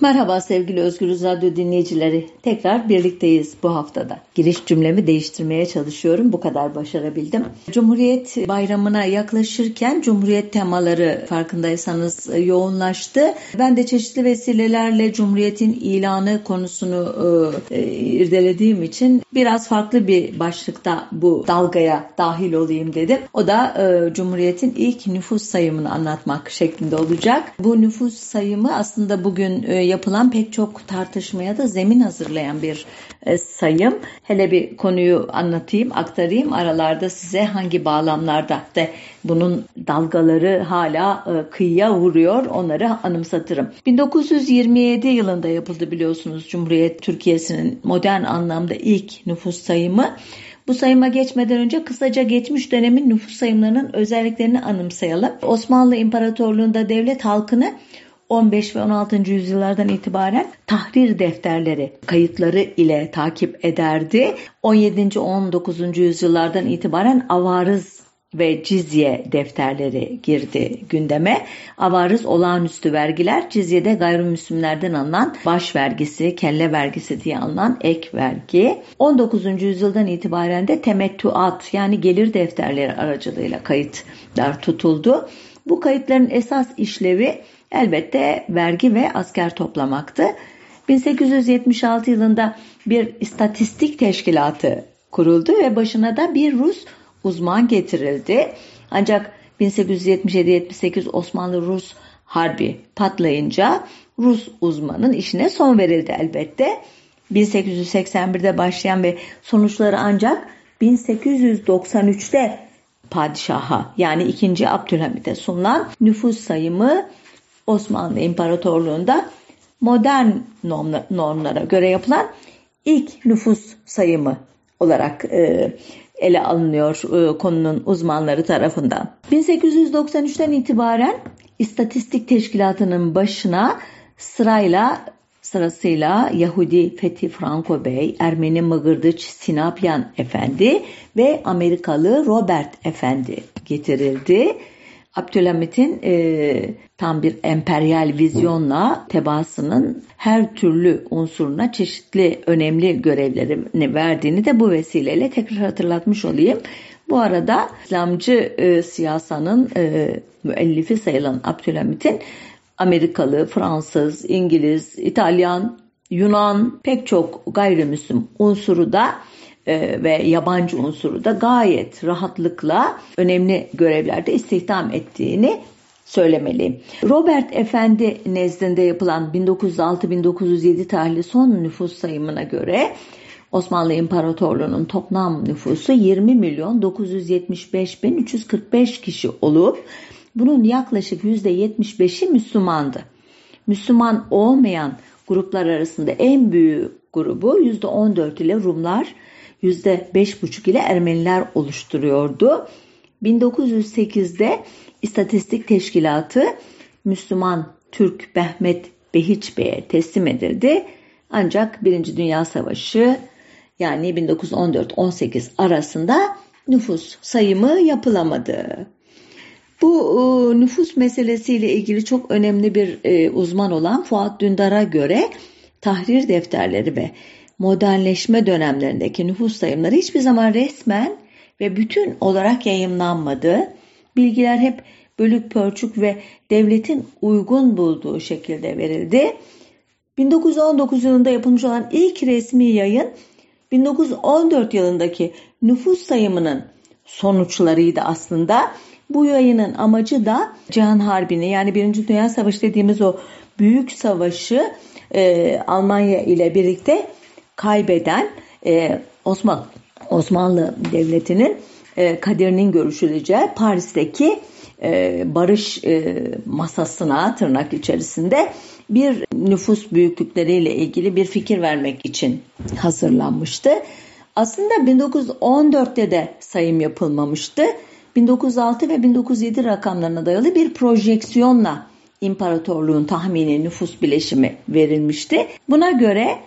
Merhaba sevgili Özgürüz Radyo dinleyicileri. Tekrar birlikteyiz bu haftada. Giriş cümlemi değiştirmeye çalışıyorum. Bu kadar başarabildim. Cumhuriyet bayramına yaklaşırken Cumhuriyet temaları farkındaysanız yoğunlaştı. Ben de çeşitli vesilelerle Cumhuriyet'in ilanı konusunu e, irdelediğim için biraz farklı bir başlıkta bu dalgaya dahil olayım dedim. O da e, Cumhuriyet'in ilk nüfus sayımını anlatmak şeklinde olacak. Bu nüfus sayımı aslında bugün e, yapılan pek çok tartışmaya da zemin hazırlayan bir e, sayım. Hele bir konuyu anlatayım, aktarayım. Aralarda size hangi bağlamlarda de bunun dalgaları hala e, kıyıya vuruyor onları anımsatırım. 1927 yılında yapıldı biliyorsunuz Cumhuriyet Türkiye'sinin modern anlamda ilk nüfus sayımı. Bu sayıma geçmeden önce kısaca geçmiş dönemin nüfus sayımlarının özelliklerini anımsayalım. Osmanlı İmparatorluğu'nda devlet halkını 15 ve 16. yüzyıllardan itibaren tahrir defterleri kayıtları ile takip ederdi. 17. 19. yüzyıllardan itibaren avarız ve cizye defterleri girdi gündeme. Avarız olağanüstü vergiler, cizyede gayrimüslimlerden alınan baş vergisi, kelle vergisi diye alınan ek vergi. 19. yüzyıldan itibaren de temettüat yani gelir defterleri aracılığıyla kayıtlar tutuldu. Bu kayıtların esas işlevi elbette vergi ve asker toplamaktı. 1876 yılında bir istatistik teşkilatı kuruldu ve başına da bir Rus uzman getirildi. Ancak 1877-78 Osmanlı-Rus harbi patlayınca Rus uzmanın işine son verildi elbette. 1881'de başlayan ve sonuçları ancak 1893'te padişaha yani 2. Abdülhamit'e sunulan nüfus sayımı Osmanlı İmparatorluğu'nda modern normlara göre yapılan ilk nüfus sayımı olarak e, ele alınıyor e, konunun uzmanları tarafından. 1893'ten itibaren İstatistik Teşkilatı'nın başına sırayla sırasıyla Yahudi Fethi Franco Bey, Ermeni Mıgırdıç Sinapyan Efendi ve Amerikalı Robert Efendi getirildi. Abdülhamit'in e, tam bir emperyal vizyonla tebaasının her türlü unsuruna çeşitli önemli görevlerini verdiğini de bu vesileyle tekrar hatırlatmış olayım. Bu arada İslamcı e, siyasanın e, müellifi sayılan Abdülhamit'in Amerikalı, Fransız, İngiliz, İtalyan, Yunan pek çok gayrimüslim unsuru da e, ve yabancı unsuru da gayet rahatlıkla önemli görevlerde istihdam ettiğini söylemeliyim. Robert Efendi nezdinde yapılan 1906-1907 tarihli son nüfus sayımına göre Osmanlı İmparatorluğu'nun toplam nüfusu 20 milyon 975 bin 345 kişi olup bunun yaklaşık %75'i Müslümandı. Müslüman olmayan gruplar arasında en büyük grubu %14 ile Rumlar, %5,5 ile Ermeniler oluşturuyordu. 1908'de İstatistik Teşkilatı Müslüman Türk Behmet Behiç Bey'e teslim edildi. Ancak Birinci Dünya Savaşı yani 1914-18 arasında nüfus sayımı yapılamadı. Bu e, nüfus meselesiyle ilgili çok önemli bir e, uzman olan Fuat Dündar'a göre tahrir defterleri ve modernleşme dönemlerindeki nüfus sayımları hiçbir zaman resmen ve bütün olarak yayımlanmadı. Bilgiler hep bölük pörçük ve devletin uygun bulduğu şekilde verildi. 1919 yılında yapılmış olan ilk resmi yayın 1914 yılındaki nüfus sayımının sonuçlarıydı aslında. Bu yayının amacı da Cihan Harbi'ni yani Birinci Dünya Savaşı dediğimiz o büyük savaşı e, Almanya ile birlikte kaybeden e, Osman Osmanlı Devleti'nin e, kaderinin görüşüleceği Paris'teki e, barış e, masasına tırnak içerisinde bir nüfus büyüklükleriyle ilgili bir fikir vermek için hazırlanmıştı. Aslında 1914'te de sayım yapılmamıştı. 1906 ve 1907 rakamlarına dayalı bir projeksiyonla imparatorluğun tahmini nüfus bileşimi verilmişti. Buna göre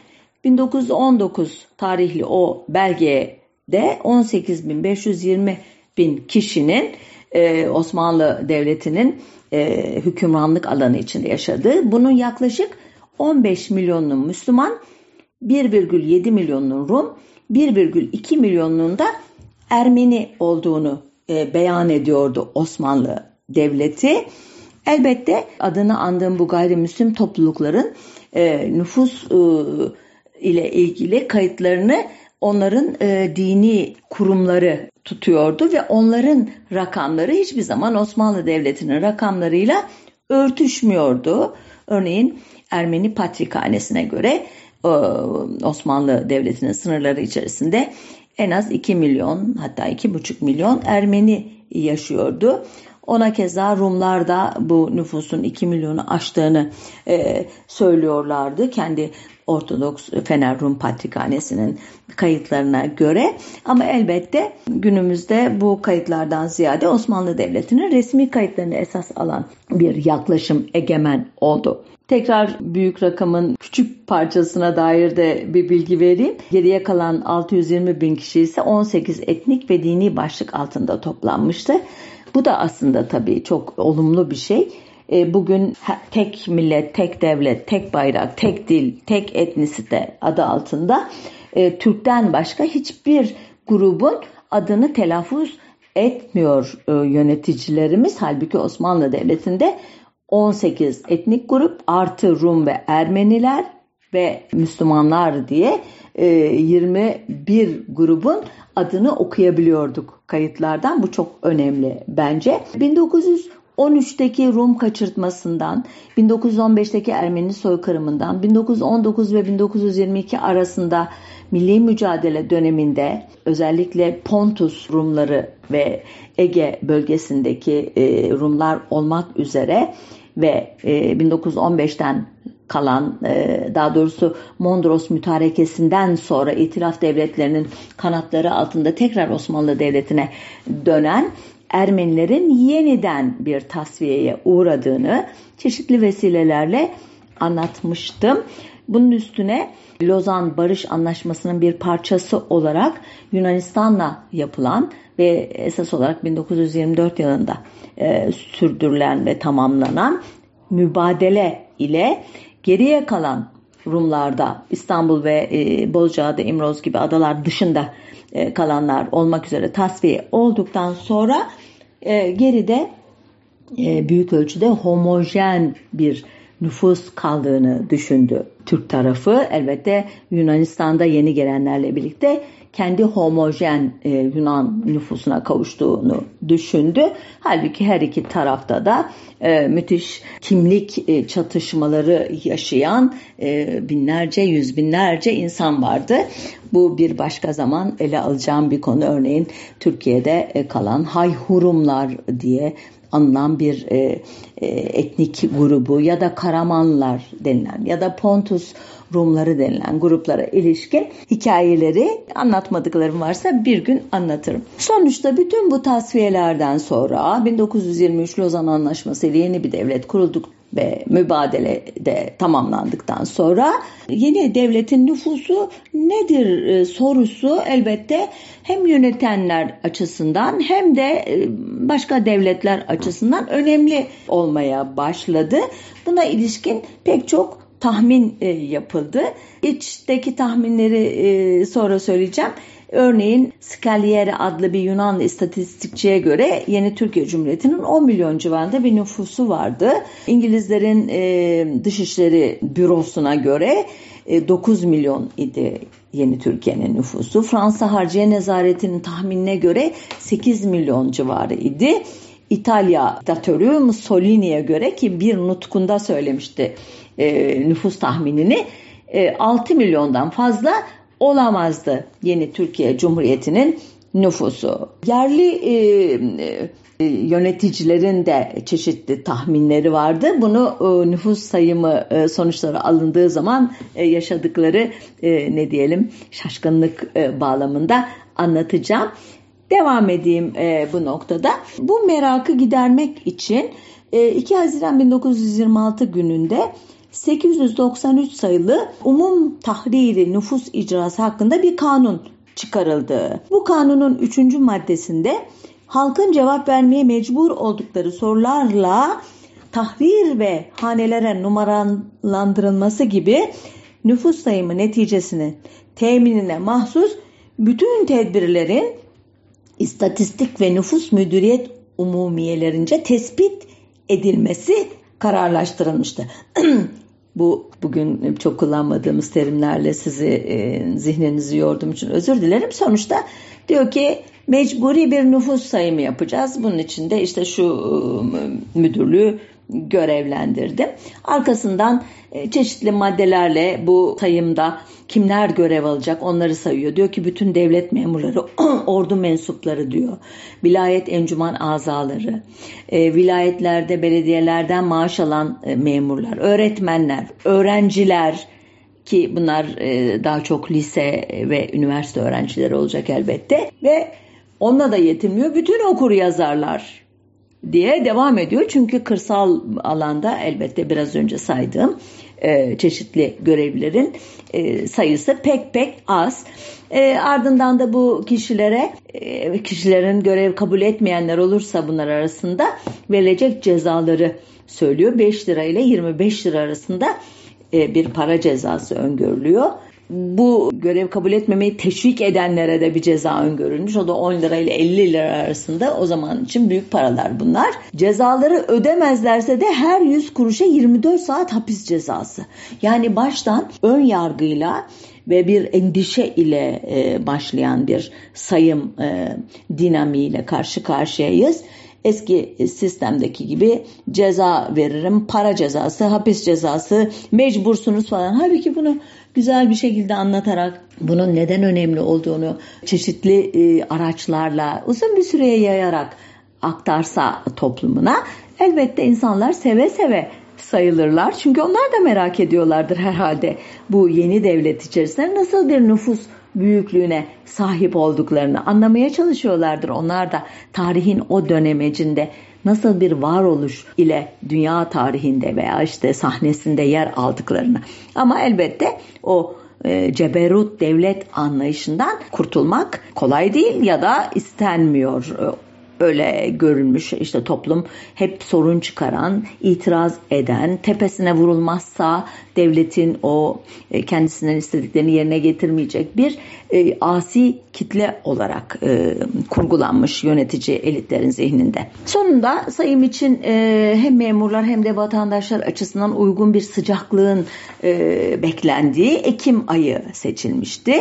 1919 tarihli o belgede 18.520 bin kişinin e, Osmanlı Devleti'nin e, hükümranlık alanı içinde yaşadığı, bunun yaklaşık 15 milyonun Müslüman, 1,7 milyonun Rum, 1,2 milyonun da Ermeni olduğunu e, beyan ediyordu Osmanlı Devleti. Elbette adını andığım bu gayrimüslim toplulukların e, nüfus e, ile ilgili kayıtlarını onların e, dini kurumları tutuyordu ve onların rakamları hiçbir zaman Osmanlı Devleti'nin rakamlarıyla örtüşmüyordu. Örneğin Ermeni Patrikhanesi'ne göre e, Osmanlı Devleti'nin sınırları içerisinde en az 2 milyon hatta 2,5 milyon Ermeni yaşıyordu. Ona keza Rumlar da bu nüfusun 2 milyonu aştığını e, söylüyorlardı. Kendi Ortodoks Fener Rum Patrikhanesi'nin kayıtlarına göre ama elbette günümüzde bu kayıtlardan ziyade Osmanlı Devleti'nin resmi kayıtlarını esas alan bir yaklaşım egemen oldu. Tekrar büyük rakamın küçük parçasına dair de bir bilgi vereyim. Geriye kalan 620 bin kişi ise 18 etnik ve dini başlık altında toplanmıştı. Bu da aslında tabii çok olumlu bir şey. E, bugün tek millet, tek devlet, tek bayrak, tek dil, tek etnisite adı altında e, Türk'ten başka hiçbir grubun adını telaffuz etmiyor e, yöneticilerimiz. Halbuki Osmanlı Devleti'nde 18 etnik grup artı Rum ve Ermeniler ve Müslümanlar diye 21 grubun adını okuyabiliyorduk kayıtlardan. Bu çok önemli bence. 1900 13'teki Rum kaçırtmasından, 1915'teki Ermeni soykırımından, 1919 ve 1922 arasında milli mücadele döneminde özellikle Pontus Rumları ve Ege bölgesindeki e, Rumlar olmak üzere ve e, 1915'ten kalan e, daha doğrusu Mondros mütarekesinden sonra itiraf devletlerinin kanatları altında tekrar Osmanlı Devleti'ne dönen Ermenilerin yeniden bir tasfiyeye uğradığını çeşitli vesilelerle anlatmıştım. Bunun üstüne Lozan Barış Anlaşması'nın bir parçası olarak Yunanistan'la yapılan ve esas olarak 1924 yılında e, sürdürülen ve tamamlanan mübadele ile geriye kalan Rumlarda İstanbul ve e, Bozcaada, İmroz gibi adalar dışında e, kalanlar olmak üzere tasfiye olduktan sonra e, geride e, büyük ölçüde homojen bir nüfus kaldığını düşündü Türk tarafı. Elbette Yunanistan'da yeni gelenlerle birlikte kendi homojen e, Yunan nüfusuna kavuştuğunu düşündü. Halbuki her iki tarafta da e, müthiş kimlik e, çatışmaları yaşayan e, binlerce, yüz binlerce insan vardı. Bu bir başka zaman ele alacağım bir konu. Örneğin Türkiye'de e, kalan Hayhurumlar diye anılan bir e, e, etnik grubu ya da Karamanlar denilen ya da Pontus Rumları denilen gruplara ilişkin hikayeleri anlatmadıklarım varsa bir gün anlatırım. Sonuçta bütün bu tasfiyelerden sonra 1923 Lozan Anlaşması ile yeni bir devlet kurulduk ve mübadele de tamamlandıktan sonra yeni devletin nüfusu nedir e, sorusu elbette hem yönetenler açısından hem de e, başka devletler açısından önemli olmaya başladı. Buna ilişkin pek çok tahmin e, yapıldı. İçteki tahminleri sonra söyleyeceğim. Örneğin Scaliere adlı bir Yunan istatistikçiye göre yeni Türkiye Cumhuriyeti'nin 10 milyon civarında bir nüfusu vardı. İngilizlerin e, Dışişleri Bürosu'na göre e, 9 milyon idi yeni Türkiye'nin nüfusu. Fransa Harciye Nezareti'nin tahminine göre 8 milyon civarı idi. İtalya diktatörü Mussolini'ye göre ki bir nutkunda söylemişti e, nüfus tahminini e, 6 milyondan fazla olamazdı yeni Türkiye Cumhuriyeti'nin nüfusu. Yerli e, e, yöneticilerin de çeşitli tahminleri vardı. Bunu e, nüfus sayımı e, sonuçları alındığı zaman yaşadıkları ne diyelim şaşkınlık bağlamında anlatacağım. Devam edeyim bu noktada. Bu merakı gidermek için e, 2 Haziran 1926 gününde 893 sayılı Umum Tahriri Nüfus İcrası hakkında bir kanun çıkarıldı. Bu kanunun 3. maddesinde halkın cevap vermeye mecbur oldukları sorularla tahrir ve hanelere numaralandırılması gibi nüfus sayımı neticesini teminine mahsus bütün tedbirlerin istatistik ve nüfus müdüriyet umumiyelerince tespit edilmesi kararlaştırılmıştı. Bu bugün çok kullanmadığımız terimlerle sizi e, zihninizi yorduğum için özür dilerim. Sonuçta diyor ki mecburi bir nüfus sayımı yapacağız. Bunun için de işte şu e, müdürlüğü görevlendirdim. Arkasından e, çeşitli maddelerle bu sayımda kimler görev alacak onları sayıyor. Diyor ki bütün devlet memurları, ordu mensupları diyor. Vilayet encüman azaları, e, vilayetlerde belediyelerden maaş alan e, memurlar, öğretmenler, öğrenciler ki bunlar daha çok lise ve üniversite öğrencileri olacak elbette ve onunla da yetinmiyor. Bütün okur yazarlar diye devam ediyor. Çünkü kırsal alanda elbette biraz önce saydığım e, çeşitli görevlilerin e, sayısı pek pek az. E, ardından da bu kişilere e, kişilerin görev kabul etmeyenler olursa bunlar arasında verilecek cezaları söylüyor. 5 lira ile 25 lira arasında e, bir para cezası öngörülüyor bu görev kabul etmemeyi teşvik edenlere de bir ceza öngörülmüş. O da 10 lira ile 50 lira arasında o zaman için büyük paralar bunlar. Cezaları ödemezlerse de her 100 kuruşa 24 saat hapis cezası. Yani baştan ön yargıyla ve bir endişe ile e, başlayan bir sayım e, dinamiğiyle karşı karşıyayız eski sistemdeki gibi ceza veririm, para cezası, hapis cezası, mecbursunuz falan. Halbuki bunu güzel bir şekilde anlatarak bunun neden önemli olduğunu çeşitli e, araçlarla uzun bir süreye yayarak aktarsa toplumuna elbette insanlar seve seve sayılırlar. Çünkü onlar da merak ediyorlardır herhalde bu yeni devlet içerisinde nasıl bir nüfus büyüklüğüne sahip olduklarını anlamaya çalışıyorlardır. Onlar da tarihin o dönemecinde nasıl bir varoluş ile dünya tarihinde veya işte sahnesinde yer aldıklarını. Ama elbette o e, ceberut devlet anlayışından kurtulmak kolay değil ya da istenmiyor öyle görülmüş. İşte toplum hep sorun çıkaran, itiraz eden, tepesine vurulmazsa devletin o e, kendisinden istediklerini yerine getirmeyecek bir e, asi kitle olarak e, kurgulanmış yönetici elitlerin zihninde. Sonunda sayım için hem memurlar hem de vatandaşlar açısından uygun bir sıcaklığın e, beklendiği Ekim ayı seçilmişti.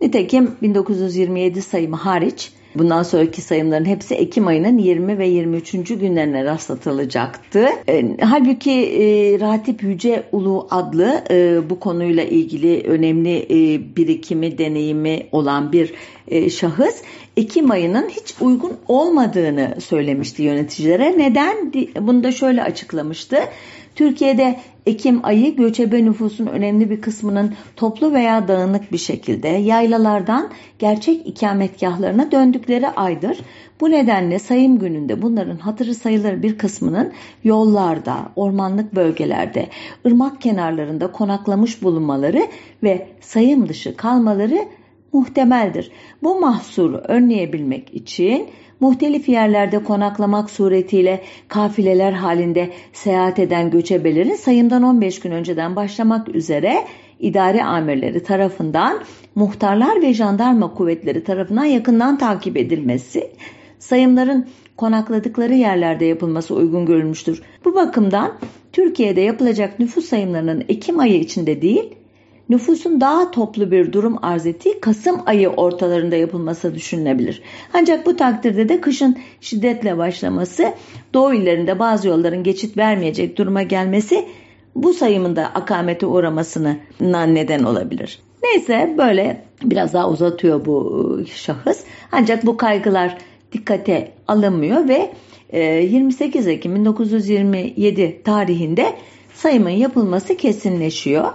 Nitekim 1927 sayımı hariç Bundan sonraki sayımların hepsi Ekim ayının 20 ve 23. günlerine rastlatılacaktı. E, halbuki e, Ratip Yüce Ulu adlı e, bu konuyla ilgili önemli e, birikimi, deneyimi olan bir e, şahıs Ekim ayının hiç uygun olmadığını söylemişti yöneticilere. Neden? Bunu da şöyle açıklamıştı. Türkiye'de Ekim ayı göçebe nüfusun önemli bir kısmının toplu veya dağınık bir şekilde yaylalardan gerçek ikametgahlarına döndükleri aydır. Bu nedenle sayım gününde bunların hatırı sayılır bir kısmının yollarda, ormanlık bölgelerde, ırmak kenarlarında konaklamış bulunmaları ve sayım dışı kalmaları muhtemeldir. Bu mahsuru önleyebilmek için muhtelif yerlerde konaklamak suretiyle kafileler halinde seyahat eden göçebelerin sayımdan 15 gün önceden başlamak üzere idare amirleri tarafından muhtarlar ve jandarma kuvvetleri tarafından yakından takip edilmesi, sayımların konakladıkları yerlerde yapılması uygun görülmüştür. Bu bakımdan Türkiye'de yapılacak nüfus sayımlarının Ekim ayı içinde değil, nüfusun daha toplu bir durum arz ettiği Kasım ayı ortalarında yapılması düşünülebilir. Ancak bu takdirde de kışın şiddetle başlaması, doğu illerinde bazı yolların geçit vermeyecek duruma gelmesi bu sayımında akamete uğramasına neden olabilir. Neyse böyle biraz daha uzatıyor bu ıı, şahıs. Ancak bu kaygılar dikkate alınmıyor ve 28 Ekim 1927 tarihinde sayımın yapılması kesinleşiyor.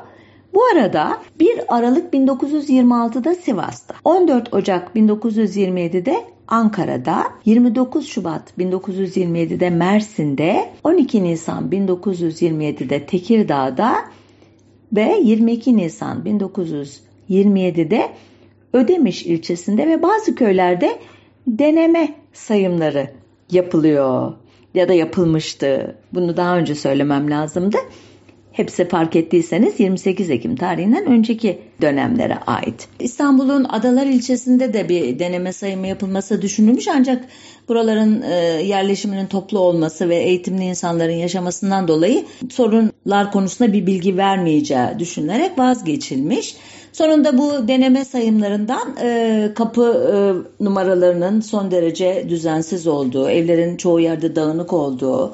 Bu arada 1 Aralık 1926'da Sivas'ta, 14 Ocak 1927'de Ankara'da, 29 Şubat 1927'de Mersin'de, 12 Nisan 1927'de Tekirdağ'da ve 22 Nisan 1927'de Ödemiş ilçesinde ve bazı köylerde deneme sayımları yapılıyor. ya da yapılmıştı. Bunu daha önce söylemem lazımdı. Hepsi fark ettiyseniz 28 Ekim tarihinden önceki dönemlere ait. İstanbul'un Adalar ilçesinde de bir deneme sayımı yapılması düşünülmüş ancak buraların e, yerleşiminin toplu olması ve eğitimli insanların yaşamasından dolayı sorunlar konusunda bir bilgi vermeyeceği düşünülerek vazgeçilmiş. Sonunda bu deneme sayımlarından e, kapı e, numaralarının son derece düzensiz olduğu, evlerin çoğu yerde dağınık olduğu,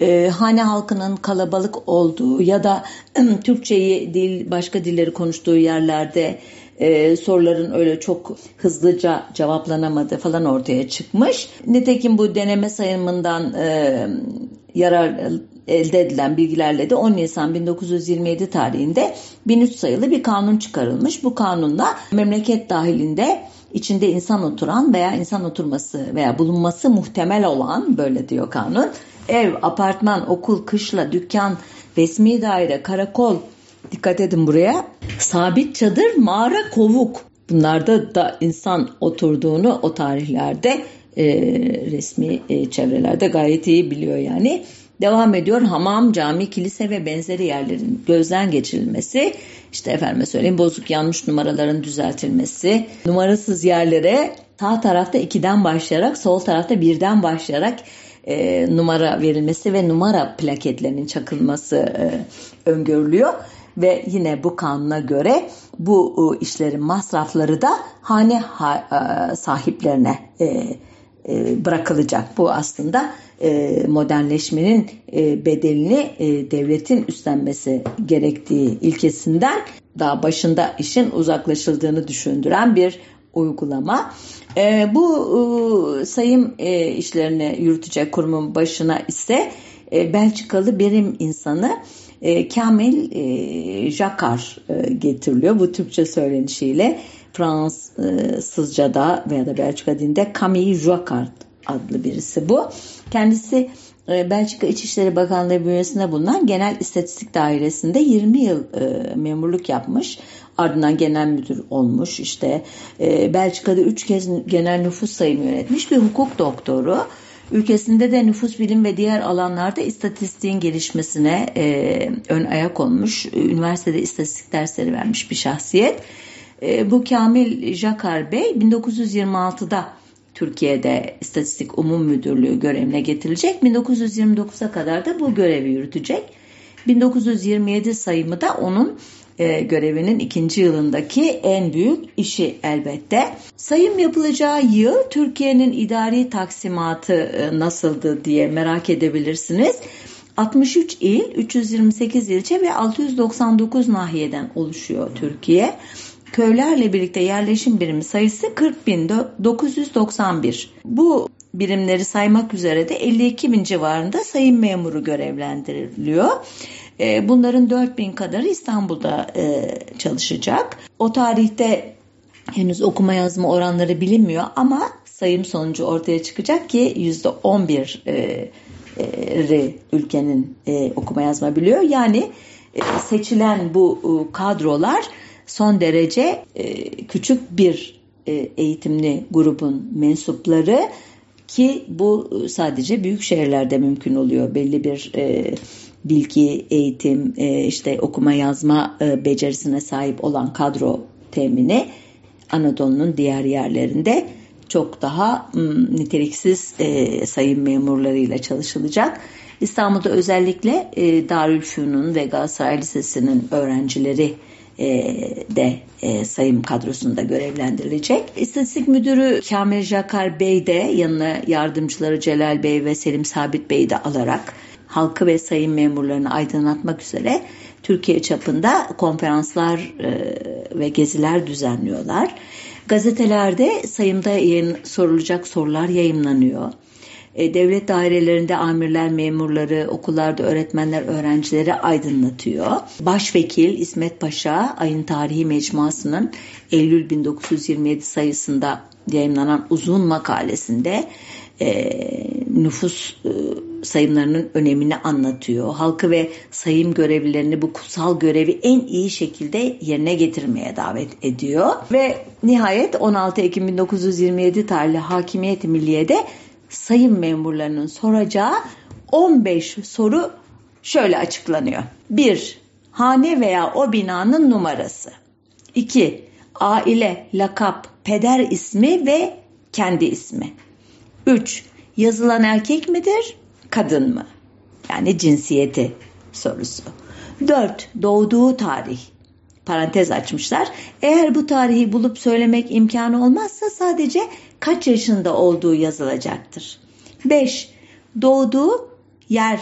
e, hane halkının kalabalık olduğu ya da Türkçeyi dil başka dilleri konuştuğu yerlerde e, soruların öyle çok hızlıca cevaplanamadığı falan ortaya çıkmış. Nitekim bu deneme sayımından e, yarar elde edilen bilgilerle de 10 Nisan 1927 tarihinde 1003 sayılı bir kanun çıkarılmış. Bu kanunda memleket dahilinde içinde insan oturan veya insan oturması veya bulunması muhtemel olan böyle diyor kanun. Ev, apartman, okul, kışla, dükkan, resmi daire, karakol, dikkat edin buraya. Sabit çadır, mağara, kovuk. Bunlarda da insan oturduğunu o tarihlerde e, resmi e, çevrelerde gayet iyi biliyor yani. Devam ediyor hamam, cami, kilise ve benzeri yerlerin gözden geçirilmesi, işte efendime söyleyeyim bozuk yanlış numaraların düzeltilmesi, numarasız yerlere sağ tarafta 2'den başlayarak sol tarafta 1'den başlayarak e, numara verilmesi ve numara plaketlerinin çakılması e, öngörülüyor. Ve yine bu kanuna göre bu e, işlerin masrafları da hane ha, e, sahiplerine e, e, bırakılacak. Bu aslında e, modernleşmenin e, bedelini e, devletin üstlenmesi gerektiği ilkesinden daha başında işin uzaklaşıldığını düşündüren bir uygulama. E, bu e, sayım e, işlerini yürütecek kurumun başına ise e, Belçikalı birim insanı e, Kamil e, Jakar e, getiriliyor. Bu Türkçe söylenişiyle Fransızca'da veya da Belçika dilinde Camille Jacquard adlı birisi bu. Kendisi e, Belçika İçişleri Bakanlığı bünyesinde bulunan Genel İstatistik Dairesi'nde 20 yıl e, memurluk yapmış. Ardından genel müdür olmuş. İşte e, Belçika'da 3 kez genel nüfus sayımı yönetmiş bir hukuk doktoru. Ülkesinde de nüfus bilim ve diğer alanlarda istatistiğin gelişmesine e, ön ayak olmuş. Üniversitede istatistik dersleri vermiş bir şahsiyet. E, bu Kamil Jakar Bey 1926'da Türkiye'de İstatistik Umum Müdürlüğü görevine getirilecek. 1929'a kadar da bu görevi yürütecek. 1927 sayımı da onun e, görevinin ikinci yılındaki en büyük işi elbette. Sayım yapılacağı yıl Türkiye'nin idari taksimatı e, nasıldı diye merak edebilirsiniz. 63 il, 328 ilçe ve 699 nahiyeden oluşuyor Türkiye. Köylerle birlikte yerleşim birimi sayısı 40.991. Bu birimleri saymak üzere de 52 bin civarında sayım memuru görevlendiriliyor. E, bunların 4 bin kadarı İstanbul'da e, çalışacak. O tarihte henüz okuma yazma oranları bilinmiyor ama sayım sonucu ortaya çıkacak ki %11 e, ülkenin okuma yazma biliyor. Yani seçilen bu kadrolar son derece e, küçük bir e, eğitimli grubun mensupları ki bu sadece büyük şehirlerde mümkün oluyor. Belli bir e, bilgi, eğitim, e, işte okuma yazma e, becerisine sahip olan kadro temini Anadolu'nun diğer yerlerinde çok daha niteliksiz e, sayım memurlarıyla çalışılacak. İstanbul'da özellikle e, Darülfünun ve Galatasaray Lisesi'nin öğrencileri de sayım kadrosunda görevlendirilecek. İstatistik Müdürü Kamil Jakar Bey de yanına yardımcıları Celal Bey ve Selim Sabit Bey'i de alarak halkı ve sayım memurlarını aydınlatmak üzere Türkiye çapında konferanslar e, ve geziler düzenliyorlar. Gazetelerde sayımda yayın, sorulacak sorular yayınlanıyor. E, devlet dairelerinde amirler, memurları, okullarda öğretmenler, öğrencileri aydınlatıyor. Başvekil İsmet Paşa ayın tarihi mecmuasının Eylül 1927 sayısında yayınlanan uzun makalesinde e, nüfus e, sayımlarının önemini anlatıyor. Halkı ve sayım görevlilerini bu kutsal görevi en iyi şekilde yerine getirmeye davet ediyor. Ve nihayet 16 Ekim 1927 tarihli Hakimiyet Milliye'de sayım memurlarının soracağı 15 soru şöyle açıklanıyor. 1. Hane veya o binanın numarası. 2. Aile, lakap, peder ismi ve kendi ismi. 3. Yazılan erkek midir, kadın mı? Yani cinsiyeti sorusu. 4. Doğduğu tarih. Parantez açmışlar. Eğer bu tarihi bulup söylemek imkanı olmazsa sadece kaç yaşında olduğu yazılacaktır. 5. Doğduğu yer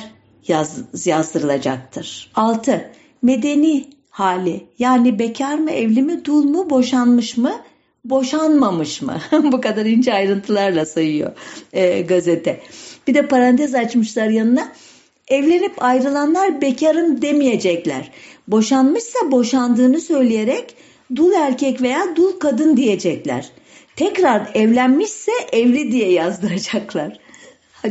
yaz, yazdırılacaktır. 6. Medeni hali yani bekar mı, evli mi, dul mu, boşanmış mı, boşanmamış mı? Bu kadar ince ayrıntılarla sayıyor e, gazete. Bir de parantez açmışlar yanına. Evlenip ayrılanlar bekarım demeyecekler. Boşanmışsa boşandığını söyleyerek dul erkek veya dul kadın diyecekler. Tekrar evlenmişse evli diye yazdıracaklar.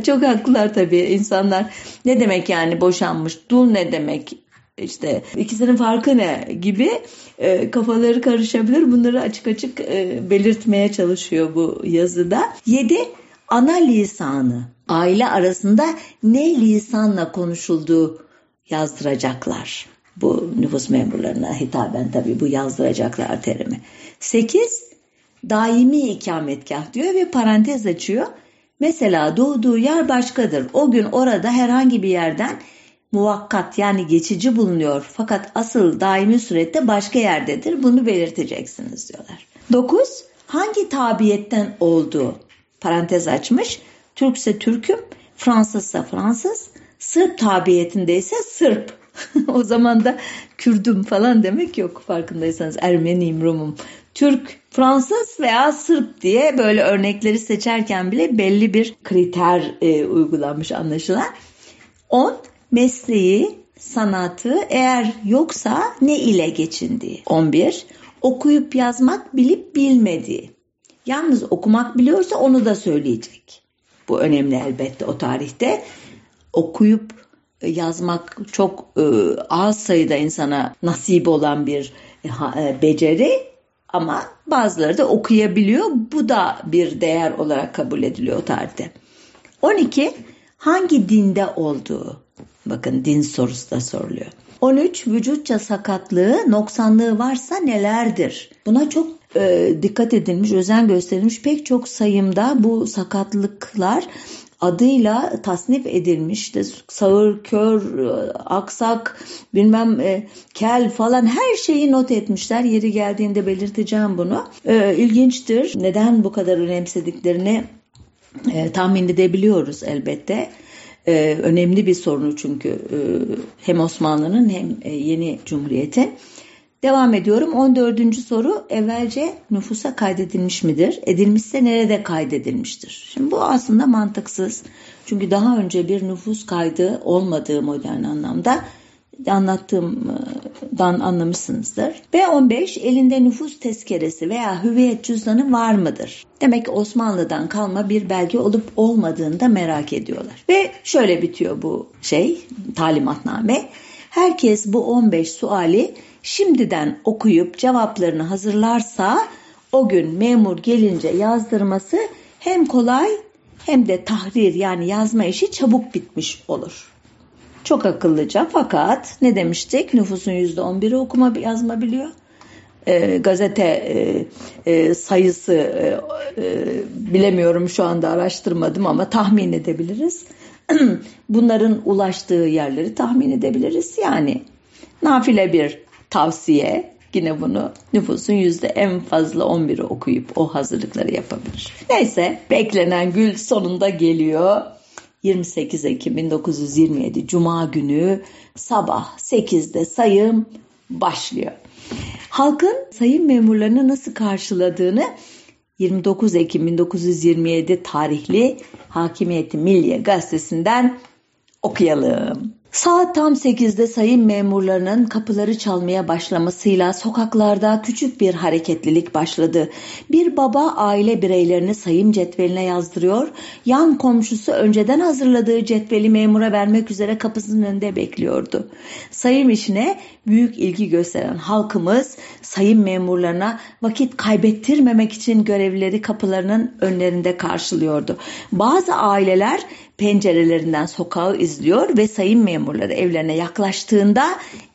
Çok haklılar tabii insanlar. Ne demek yani boşanmış? Dul ne demek? İşte ikisinin farkı ne gibi e, kafaları karışabilir. Bunları açık açık e, belirtmeye çalışıyor bu yazıda. 7. Ana lisanı. Aile arasında ne lisanla konuşulduğu yazdıracaklar. Bu nüfus memurlarına hitaben tabii bu yazdıracaklar terimi. 8. Daimi ikametgah diyor ve parantez açıyor. Mesela doğduğu yer başkadır. O gün orada herhangi bir yerden muvakkat yani geçici bulunuyor fakat asıl daimi surette başka yerdedir. Bunu belirteceksiniz diyorlar. 9. Hangi tabiyetten olduğu parantez açmış. Türkse Türk'üm, Fransızsa Fransız, Sırp tabiyetinde ise Sırp. o zaman da Kürdüm falan demek yok farkındaysanız Ermeniyim, Rumum. Türk, Fransız veya Sırp diye böyle örnekleri seçerken bile belli bir kriter e, uygulanmış anlaşılan. 10. Mesleği, sanatı eğer yoksa ne ile geçindiği. 11. Okuyup yazmak bilip bilmediği. Yalnız okumak biliyorsa onu da söyleyecek. Bu önemli elbette o tarihte. Okuyup yazmak çok e, az sayıda insana nasip olan bir e, beceri ama bazıları da okuyabiliyor. Bu da bir değer olarak kabul ediliyor o tarihte. 12. Hangi dinde olduğu? Bakın din sorusu da soruluyor. 13. Vücutça sakatlığı, noksanlığı varsa nelerdir? Buna çok e, dikkat edilmiş, özen gösterilmiş pek çok sayımda bu sakatlıklar adıyla tasnif edilmiş. İşte sağır, kör, e, aksak, bilmem e, kel falan her şeyi not etmişler. Yeri geldiğinde belirteceğim bunu. E, ilginçtir. Neden bu kadar önemsediklerini e, tahmin edebiliyoruz elbette. Ee, önemli bir sorunu çünkü e, hem Osmanlı'nın hem e, yeni Cumhuriyet'in. Devam ediyorum. 14. soru evvelce nüfusa kaydedilmiş midir? Edilmişse nerede kaydedilmiştir? Şimdi bu aslında mantıksız. Çünkü daha önce bir nüfus kaydı olmadığı modern anlamda anlattığımdan anlamışsınızdır. B15 elinde nüfus tezkeresi veya hüviyet cüzdanı var mıdır? Demek ki Osmanlı'dan kalma bir belge olup olmadığını da merak ediyorlar. Ve şöyle bitiyor bu şey talimatname. Herkes bu 15 suali şimdiden okuyup cevaplarını hazırlarsa o gün memur gelince yazdırması hem kolay hem de tahrir yani yazma işi çabuk bitmiş olur. Çok akıllıca fakat ne demiştik? Nüfusun %11'i okuma yazma biliyor. E, gazete e, e, sayısı e, e, bilemiyorum şu anda araştırmadım ama tahmin edebiliriz. Bunların ulaştığı yerleri tahmin edebiliriz. Yani nafile bir tavsiye yine bunu nüfusun yüzde en fazla 11'i okuyup o hazırlıkları yapabilir. Neyse beklenen gül sonunda geliyor. 28 Ekim 1927 Cuma günü sabah 8'de sayım başlıyor. Halkın sayım memurlarını nasıl karşıladığını 29 Ekim 1927 tarihli Hakimiyeti Milliye gazetesinden okuyalım. Saat tam 8'de sayın memurlarının kapıları çalmaya başlamasıyla sokaklarda küçük bir hareketlilik başladı. Bir baba aile bireylerini sayım cetveline yazdırıyor, yan komşusu önceden hazırladığı cetveli memura vermek üzere kapısının önünde bekliyordu. Sayım işine büyük ilgi gösteren halkımız sayım memurlarına vakit kaybettirmemek için görevlileri kapılarının önlerinde karşılıyordu. Bazı aileler pencerelerinden sokağı izliyor ve sayım memurları evlerine yaklaştığında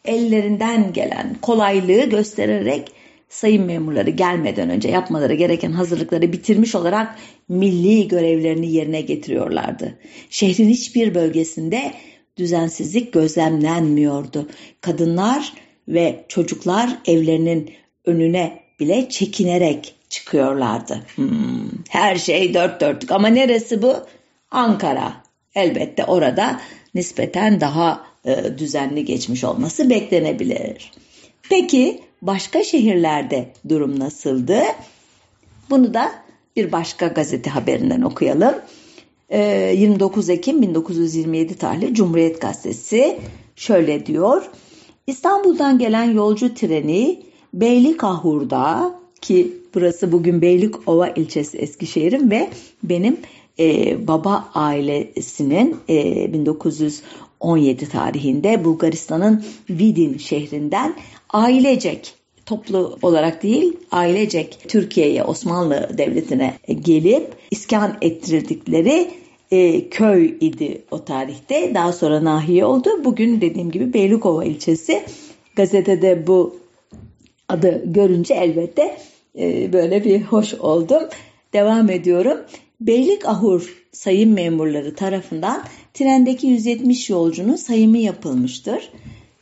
ellerinden gelen kolaylığı göstererek sayım memurları gelmeden önce yapmaları gereken hazırlıkları bitirmiş olarak milli görevlerini yerine getiriyorlardı. Şehrin hiçbir bölgesinde düzensizlik gözlemlenmiyordu. Kadınlar ve çocuklar evlerinin önüne bile çekinerek çıkıyorlardı. Hmm, her şey dört dörtlük ama neresi bu? Ankara. Elbette orada nispeten daha e, düzenli geçmiş olması beklenebilir. Peki başka şehirlerde durum nasıldı? Bunu da bir başka gazete haberinden okuyalım. 29 ee, Ekim 1927 tarihli Cumhuriyet Gazetesi şöyle diyor. İstanbul'dan gelen yolcu treni Beylikahur'da ki burası bugün Beylikova ilçesi Eskişehir'in ve benim e, baba ailesinin e, 1917 tarihinde Bulgaristan'ın Vidin şehrinden ailecek toplu olarak değil ailecek Türkiye'ye Osmanlı Devleti'ne gelip iskan ettirdikleri e, köy idi o tarihte. Daha sonra nahiye oldu. Bugün dediğim gibi Beylikova ilçesi. Gazetede bu adı görünce elbette e, böyle bir hoş oldum. Devam ediyorum. Beylik Ahur sayım memurları tarafından trendeki 170 yolcunun sayımı yapılmıştır.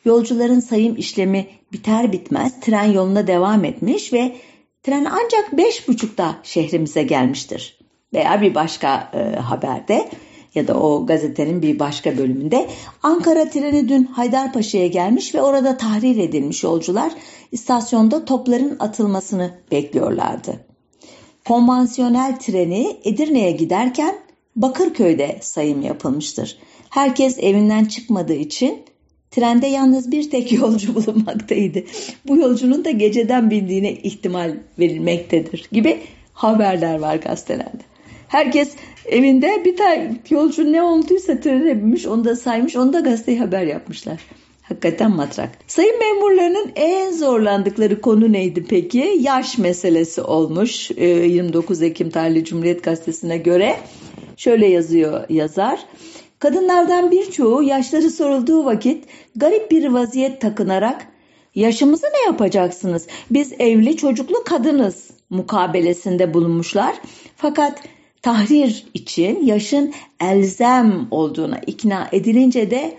Yolcuların sayım işlemi biter bitmez tren yoluna devam etmiş ve tren ancak beş buçukta şehrimize gelmiştir. Veya bir başka e, haberde ya da o gazetenin bir başka bölümünde Ankara treni dün Haydarpaşa'ya gelmiş ve orada tahrir edilmiş yolcular istasyonda topların atılmasını bekliyorlardı. Konvansiyonel treni Edirne'ye giderken Bakırköy'de sayım yapılmıştır. Herkes evinden çıkmadığı için Trende yalnız bir tek yolcu bulunmaktaydı. Bu yolcunun da geceden bindiğine ihtimal verilmektedir gibi haberler var gazetelerde. Herkes evinde bir tane yolcu ne olduysa trene binmiş onu da saymış onu da gazeteye haber yapmışlar. Hakikaten matrak. Sayın memurlarının en zorlandıkları konu neydi peki? Yaş meselesi olmuş. 29 ee, Ekim tarihli Cumhuriyet Gazetesi'ne göre şöyle yazıyor yazar. Kadınlardan birçoğu yaşları sorulduğu vakit garip bir vaziyet takınarak yaşımızı ne yapacaksınız? Biz evli çocuklu kadınız mukabelesinde bulunmuşlar. Fakat tahrir için yaşın elzem olduğuna ikna edilince de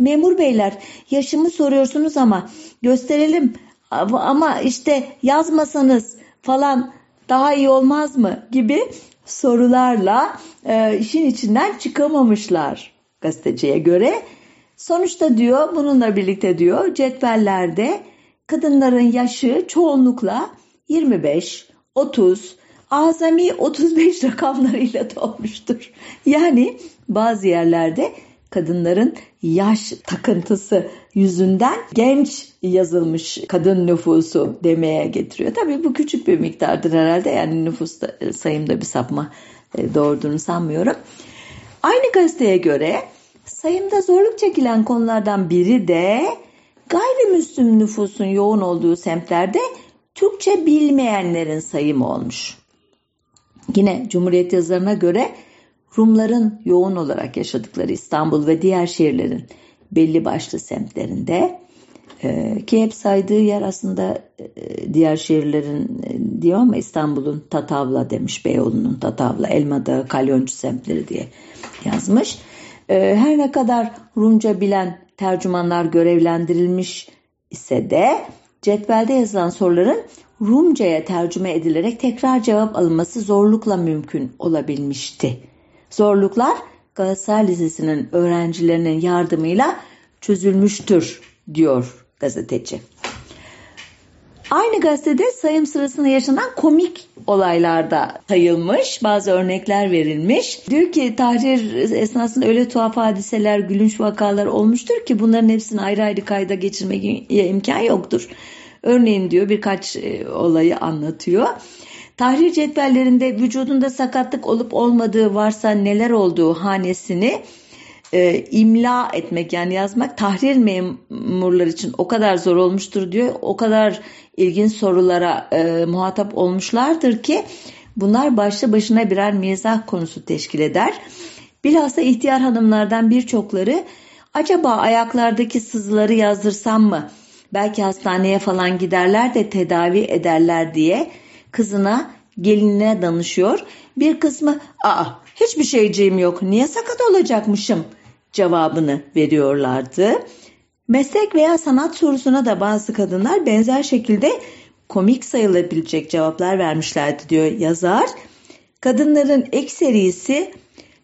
memur beyler yaşımı soruyorsunuz ama gösterelim ama işte yazmasanız falan daha iyi olmaz mı gibi sorularla e, işin içinden çıkamamışlar gazeteciye göre. Sonuçta diyor bununla birlikte diyor cetvellerde kadınların yaşı çoğunlukla 25, 30, azami 35 rakamlarıyla dolmuştur. Yani bazı yerlerde kadınların yaş takıntısı yüzünden genç yazılmış kadın nüfusu demeye getiriyor. Tabii bu küçük bir miktardır herhalde. Yani nüfus sayımda bir sapma e, doğurduğunu sanmıyorum. Aynı gazeteye göre sayımda zorluk çekilen konulardan biri de gayrimüslim nüfusun yoğun olduğu semtlerde Türkçe bilmeyenlerin sayımı olmuş. Yine Cumhuriyet yazarına göre Rumların yoğun olarak yaşadıkları İstanbul ve diğer şehirlerin belli başlı semtlerinde e, ki hep saydığı yer aslında e, diğer şehirlerin e, diyor ama İstanbul'un Tatavla demiş Beyoğlu'nun Tatavla, Elmadığı, Kalyoncu semtleri diye yazmış. E, her ne kadar Rumca bilen tercümanlar görevlendirilmiş ise de cetvelde yazılan soruların Rumca'ya tercüme edilerek tekrar cevap alınması zorlukla mümkün olabilmişti. Zorluklar Galatasaray Lisesi'nin öğrencilerinin yardımıyla çözülmüştür diyor gazeteci. Aynı gazetede sayım sırasında yaşanan komik olaylarda sayılmış. Bazı örnekler verilmiş. Diyor ki tahrir esnasında öyle tuhaf hadiseler, gülünç vakalar olmuştur ki bunların hepsini ayrı ayrı kayda geçirmeye imkan yoktur. Örneğin diyor birkaç e, olayı anlatıyor. Tahrir cetvellerinde vücudunda sakatlık olup olmadığı varsa neler olduğu hanesini e, imla etmek yani yazmak tahrir memurlar için o kadar zor olmuştur diyor. O kadar ilginç sorulara e, muhatap olmuşlardır ki bunlar başlı başına birer mizah konusu teşkil eder. Bilhassa ihtiyar hanımlardan birçokları acaba ayaklardaki sızıları yazdırsam mı? Belki hastaneye falan giderler de tedavi ederler diye kızına gelinine danışıyor. Bir kısmı aa hiçbir şeyciğim yok niye sakat olacakmışım cevabını veriyorlardı. Meslek veya sanat sorusuna da bazı kadınlar benzer şekilde komik sayılabilecek cevaplar vermişlerdi diyor yazar. Kadınların ekserisi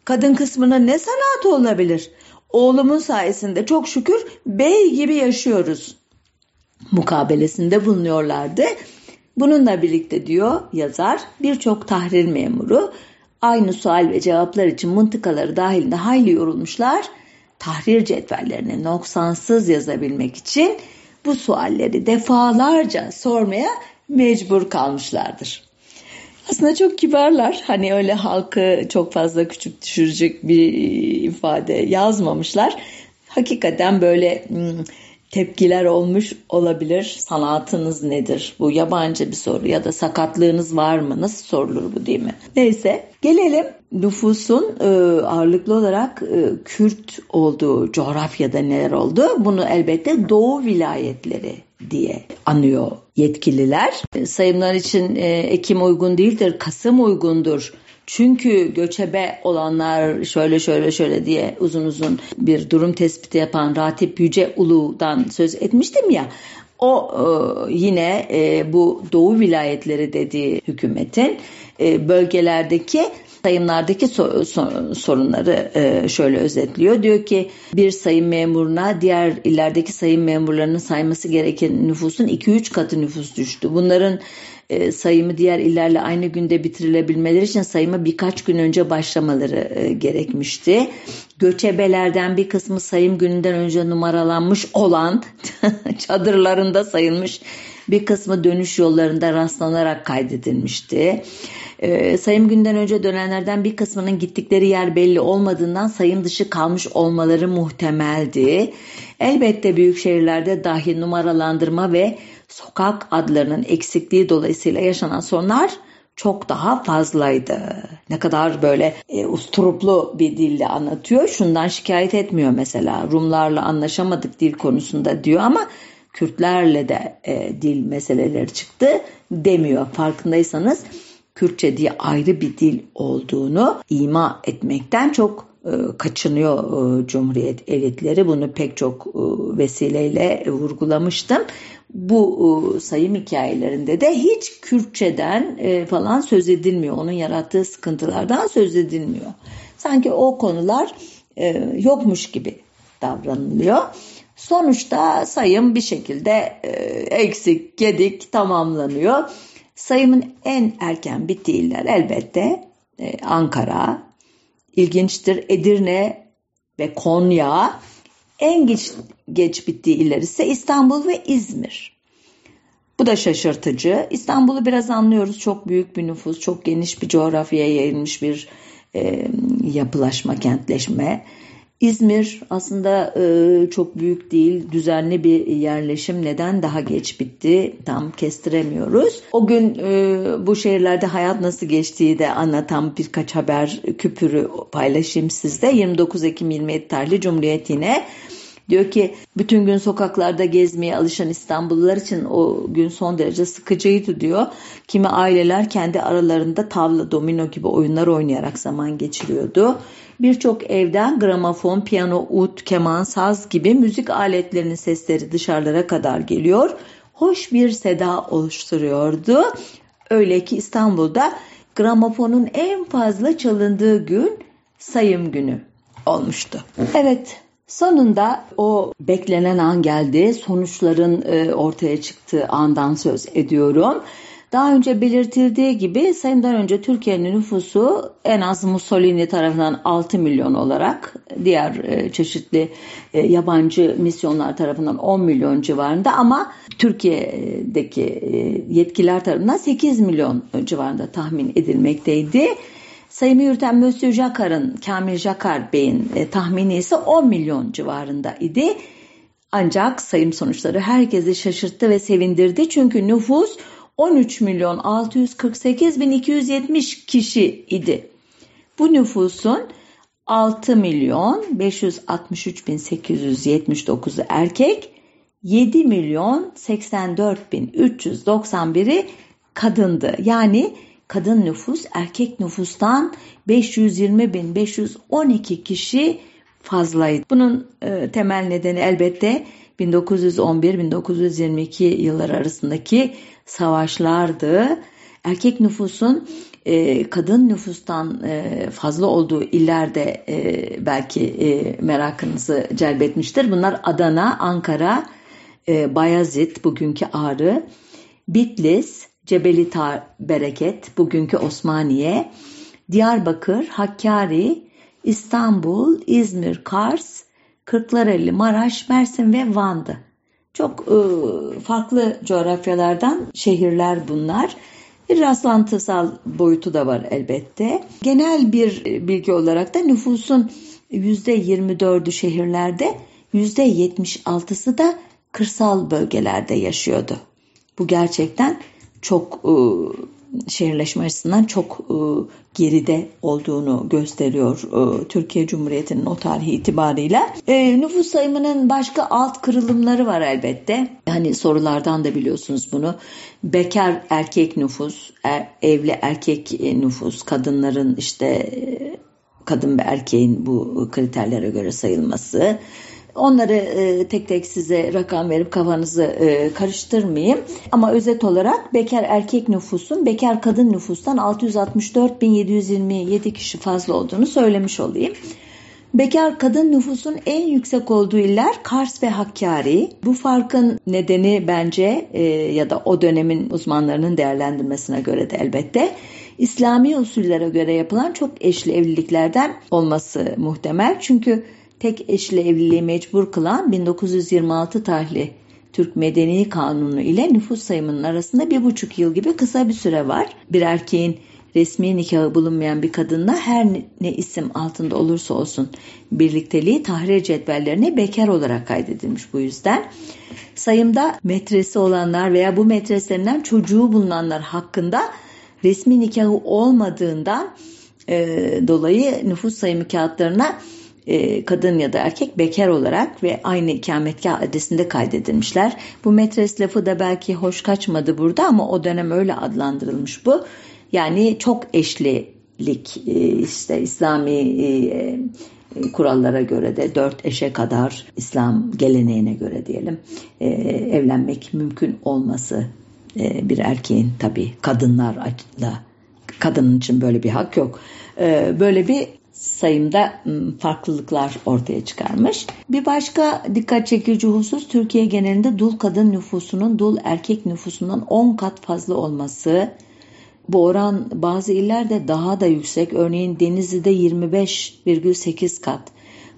kadın kısmına ne sanat olabilir? Oğlumun sayesinde çok şükür bey gibi yaşıyoruz. Mukabelesinde bulunuyorlardı. Bununla birlikte diyor yazar birçok tahrir memuru aynı sual ve cevaplar için mıntıkaları dahilinde hayli yorulmuşlar. Tahrir cetvellerini noksansız yazabilmek için bu sualleri defalarca sormaya mecbur kalmışlardır. Aslında çok kibarlar. Hani öyle halkı çok fazla küçük düşürecek bir ifade yazmamışlar. Hakikaten böyle hmm, tepkiler olmuş olabilir. Sanatınız nedir? Bu yabancı bir soru ya da sakatlığınız var mı? Nasıl sorulur bu değil mi? Neyse gelelim nüfusun e, ağırlıklı olarak e, Kürt olduğu coğrafyada neler oldu? Bunu elbette Doğu vilayetleri diye anıyor yetkililer. E, sayımlar için e, Ekim uygun değildir, Kasım uygundur çünkü göçebe olanlar şöyle şöyle şöyle diye uzun uzun bir durum tespiti yapan Ratip Yüce Ulu'dan söz etmiştim ya. O e, yine e, bu Doğu vilayetleri dediği hükümetin e, bölgelerdeki sayımlardaki sorunları şöyle özetliyor. Diyor ki bir sayım memuruna diğer illerdeki sayım memurlarının sayması gereken nüfusun 2-3 katı nüfus düştü. Bunların e, sayımı diğer illerle aynı günde bitirilebilmeleri için sayıma birkaç gün önce başlamaları e, gerekmişti. Göçebelerden bir kısmı sayım gününden önce numaralanmış olan çadırlarında sayılmış bir kısmı dönüş yollarında rastlanarak kaydedilmişti. E, sayım günden önce dönenlerden bir kısmının gittikleri yer belli olmadığından sayım dışı kalmış olmaları muhtemeldi. Elbette büyük şehirlerde dahi numaralandırma ve sokak adlarının eksikliği dolayısıyla yaşanan sorunlar çok daha fazlaydı. Ne kadar böyle e, usturuplu bir dille anlatıyor. Şundan şikayet etmiyor mesela. Rumlarla anlaşamadık dil konusunda diyor ama Kürtlerle de e, dil meseleleri çıktı demiyor. Farkındaysanız Kürtçe diye ayrı bir dil olduğunu ima etmekten çok kaçınıyor e, Cumhuriyet elitleri. Bunu pek çok e, vesileyle vurgulamıştım. Bu sayım hikayelerinde de hiç Kürtçeden falan söz edilmiyor. Onun yarattığı sıkıntılardan söz edilmiyor. Sanki o konular yokmuş gibi davranılıyor. Sonuçta sayım bir şekilde eksik, gedik tamamlanıyor. Sayımın en erken bittiği iller elbette Ankara, ilginçtir. Edirne ve Konya en geç, geç bittiği iller ise İstanbul ve İzmir. Bu da şaşırtıcı. İstanbul'u biraz anlıyoruz. Çok büyük bir nüfus, çok geniş bir coğrafyaya yayılmış bir e, yapılaşma, kentleşme. İzmir aslında e, çok büyük değil, düzenli bir yerleşim. Neden daha geç bitti tam kestiremiyoruz. O gün e, bu şehirlerde hayat nasıl geçtiği de anlatan birkaç haber küpürü paylaşayım sizde. 29 Ekim 27 tarihli Cumhuriyet yine Diyor ki bütün gün sokaklarda gezmeye alışan İstanbullular için o gün son derece sıkıcıydı diyor. Kimi aileler kendi aralarında tavla, domino gibi oyunlar oynayarak zaman geçiriyordu. Birçok evden gramofon, piyano, ut, keman, saz gibi müzik aletlerinin sesleri dışarılara kadar geliyor. Hoş bir seda oluşturuyordu. Öyle ki İstanbul'da gramofonun en fazla çalındığı gün sayım günü olmuştu. Evet Sonunda o beklenen an geldi. Sonuçların e, ortaya çıktığı andan söz ediyorum. Daha önce belirtildiği gibi sayımdan önce Türkiye'nin nüfusu en az Mussolini tarafından 6 milyon olarak diğer e, çeşitli e, yabancı misyonlar tarafından 10 milyon civarında ama Türkiye'deki yetkililer tarafından 8 milyon civarında tahmin edilmekteydi. Sayımı yürüten Monsieur Jacquard'ın, Kamil Jacquard Bey'in e, tahmini ise 10 milyon civarında idi. Ancak sayım sonuçları herkesi şaşırttı ve sevindirdi. Çünkü nüfus 13 milyon 648 bin 270 kişi idi. Bu nüfusun 6 milyon 563 bin 879'u erkek, 7 milyon 84 bin 391'i kadındı. Yani kadın nüfus erkek nüfustan 520 bin 512 kişi fazlaydı. Bunun e, temel nedeni elbette 1911-1922 yıllar arasındaki savaşlardı. Erkek nüfusun e, kadın nüfustan e, fazla olduğu illerde e, belki e, merakınızı celbetmiştir. Bunlar Adana, Ankara, e, Bayazıt, bugünkü Ağrı, Bitlis, Cebeli Bereket, bugünkü Osmaniye, Diyarbakır, Hakkari, İstanbul, İzmir, Kars, Kırklareli, Maraş, Mersin ve Van'dı. Çok e, farklı coğrafyalardan şehirler bunlar. Bir rastlantısal boyutu da var elbette. Genel bir bilgi olarak da nüfusun %24'ü şehirlerde, %76'sı da kırsal bölgelerde yaşıyordu. Bu gerçekten çok e, şehirleşme açısından çok e, geride olduğunu gösteriyor e, Türkiye Cumhuriyeti'nin o tarihi itibarıyla. Nüfus sayımının başka alt kırılımları var elbette. Hani sorulardan da biliyorsunuz bunu. Bekar erkek nüfus, evli erkek nüfus, kadınların işte kadın ve erkeğin bu kriterlere göre sayılması, Onları e, tek tek size rakam verip kafanızı e, karıştırmayayım. Ama özet olarak bekar erkek nüfusun bekar kadın nüfustan 664.727 kişi fazla olduğunu söylemiş olayım. Bekar kadın nüfusun en yüksek olduğu iller Kars ve Hakkari. Bu farkın nedeni bence e, ya da o dönemin uzmanlarının değerlendirmesine göre de elbette İslami usullere göre yapılan çok eşli evliliklerden olması muhtemel. Çünkü tek eşli evliliği mecbur kılan 1926 tarihli Türk Medeni Kanunu ile nüfus sayımının arasında bir buçuk yıl gibi kısa bir süre var. Bir erkeğin resmi nikahı bulunmayan bir kadınla her ne isim altında olursa olsun birlikteliği tahrir cetvellerine bekar olarak kaydedilmiş bu yüzden. Sayımda metresi olanlar veya bu metreslerinden çocuğu bulunanlar hakkında resmi nikahı olmadığından e, dolayı nüfus sayımı kağıtlarına e, kadın ya da erkek bekar olarak ve aynı ikametgah adresinde kaydedilmişler. Bu metres lafı da belki hoş kaçmadı burada ama o dönem öyle adlandırılmış bu. Yani çok eşlilik e, işte İslami e, kurallara göre de dört eşe kadar İslam geleneğine göre diyelim evlenmek mümkün olması bir erkeğin tabi kadınlarla kadının için böyle bir hak yok. Böyle bir sayımda farklılıklar ortaya çıkarmış. Bir başka dikkat çekici husus Türkiye genelinde dul kadın nüfusunun dul erkek nüfusundan 10 kat fazla olması. Bu oran bazı illerde daha da yüksek. Örneğin Denizli'de 25,8 kat,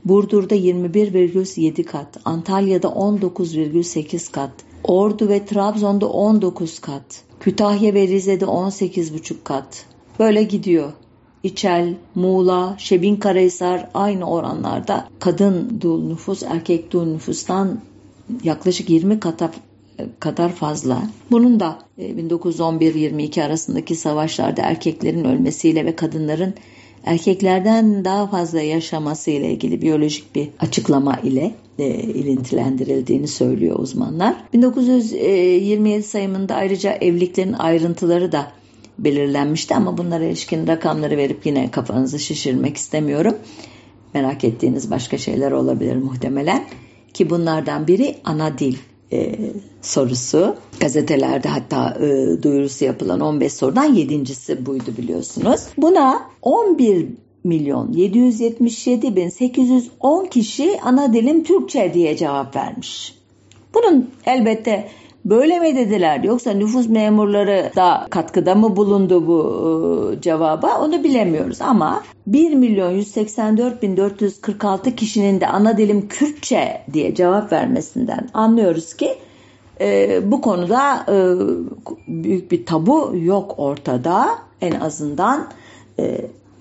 Burdur'da 21,7 kat, Antalya'da 19,8 kat, Ordu ve Trabzon'da 19 kat, Kütahya ve Rize'de 18,5 kat. Böyle gidiyor. İçel, Muğla, Şebin Karahisar aynı oranlarda kadın dul nüfus erkek dul nüfustan yaklaşık 20 kata kadar fazla. Bunun da 1911-22 e, arasındaki savaşlarda erkeklerin ölmesiyle ve kadınların erkeklerden daha fazla yaşaması ile ilgili biyolojik bir açıklama ile e, ilintilendirildiğini söylüyor uzmanlar. 1927 sayımında ayrıca evliliklerin ayrıntıları da belirlenmişti ama bunlara ilişkin rakamları verip yine kafanızı şişirmek istemiyorum. Merak ettiğiniz başka şeyler olabilir muhtemelen. Ki bunlardan biri ana dil e, sorusu. Gazetelerde hatta e, duyurusu yapılan 15 sorudan yedincisi buydu biliyorsunuz. Buna 11 milyon 777 bin 810 kişi ana dilim Türkçe diye cevap vermiş. Bunun elbette Böyle mi dediler? Yoksa nüfus memurları da katkıda mı bulundu bu e, cevaba? Onu bilemiyoruz ama 1 milyon 184 bin 446 kişinin de ana dilim Kürtçe diye cevap vermesinden anlıyoruz ki e, bu konuda e, büyük bir tabu yok ortada. En azından e,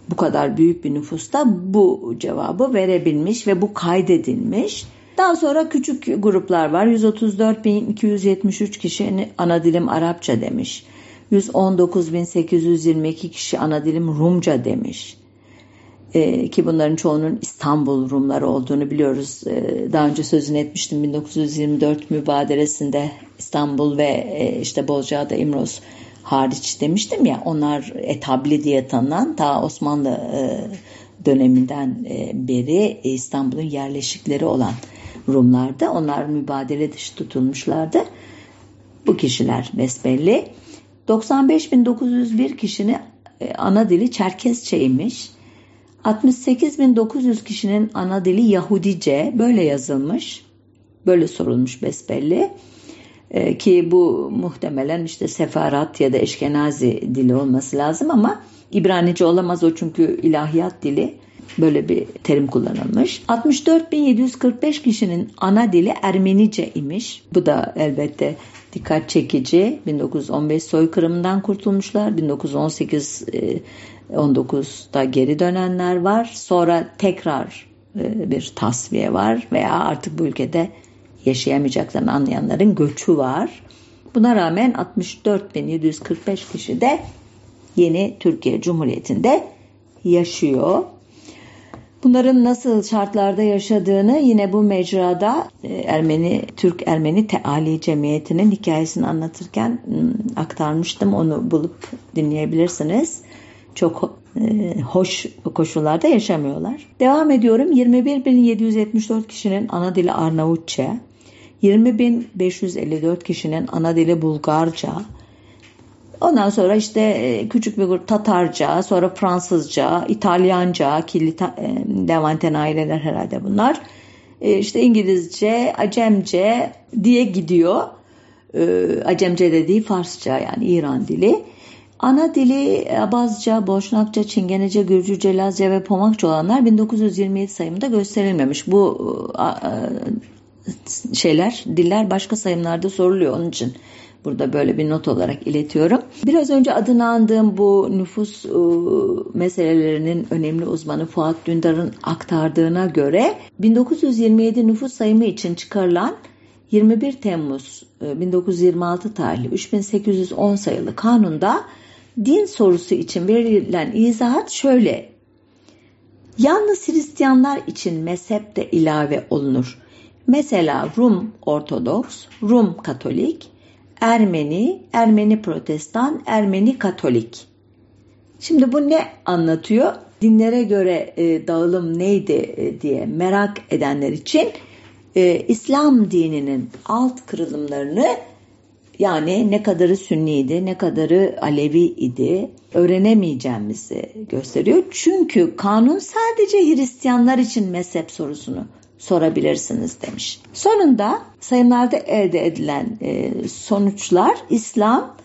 bu kadar büyük bir nüfusta bu cevabı verebilmiş ve bu kaydedilmiş. Daha sonra küçük gruplar var. 134.273 kişi ana dilim Arapça demiş. 119.822 kişi ana dilim Rumca demiş. e, ki bunların çoğunun İstanbul Rumları olduğunu biliyoruz. E, daha önce sözünü etmiştim 1924 mübadelesinde İstanbul ve e, işte Bozcaada İmroz hariç demiştim ya onlar etabli diye tanınan ta Osmanlı e, döneminden e, beri İstanbul'un yerleşikleri olan Rumlardı. Onlar mübadele dışı tutulmuşlardı. Bu kişiler besbelli. 95.901 kişinin e, ana dili Çerkezçeymiş. 68.900 kişinin ana dili Yahudice böyle yazılmış. Böyle sorulmuş besbelli. Ee, ki bu muhtemelen işte Sefarat ya da Eşkenazi dili olması lazım ama İbranice olamaz o çünkü ilahiyat dili. Böyle bir terim kullanılmış. 64.745 kişinin ana dili Ermenice imiş. Bu da elbette dikkat çekici. 1915 soykırımından kurtulmuşlar. 1918 19'da geri dönenler var. Sonra tekrar e, bir tasfiye var veya artık bu ülkede yaşayamayacaklarını anlayanların göçü var. Buna rağmen 64.745 kişi de yeni Türkiye Cumhuriyeti'nde yaşıyor. Bunların nasıl şartlarda yaşadığını yine bu mecrada e, Ermeni Türk Ermeni Teali Cemiyeti'nin hikayesini anlatırken hmm, aktarmıştım. Onu bulup dinleyebilirsiniz. Çok e, hoş koşullarda yaşamıyorlar. Devam ediyorum. 21.774 kişinin ana dili Arnavutça, 20.554 kişinin ana dili Bulgarca, Ondan sonra işte e, küçük bir grup Tatarca, sonra Fransızca, İtalyanca, kirli e, Levanten aileler herhalde bunlar. E, işte İngilizce, Acemce diye gidiyor. Acemce dediği Farsça yani İran dili. Ana dili Abazca, Boşnakça, Çingenece, Gürcüce, Lazca ve Pomakça olanlar 1927 sayımında gösterilmemiş. Bu şeyler, diller başka sayımlarda soruluyor onun için Burada böyle bir not olarak iletiyorum. Biraz önce adını andığım bu nüfus e, meselelerinin önemli uzmanı Fuat Dündar'ın aktardığına göre 1927 nüfus sayımı için çıkarılan 21 Temmuz 1926 e, tarihli 3810 sayılı kanunda din sorusu için verilen izahat şöyle. Yalnız Hristiyanlar için mezhep de ilave olunur. Mesela Rum Ortodoks, Rum Katolik, Ermeni, Ermeni Protestan, Ermeni Katolik. Şimdi bu ne anlatıyor? Dinlere göre e, dağılım neydi e, diye merak edenler için e, İslam dininin alt kırılımlarını yani ne kadarı Sünniydi, ne kadarı Alevi idi öğrenemeyeceğimizi gösteriyor. Çünkü kanun sadece Hristiyanlar için mezhep sorusunu sorabilirsiniz demiş. Sonunda sayımlarda elde edilen e, sonuçlar İslam,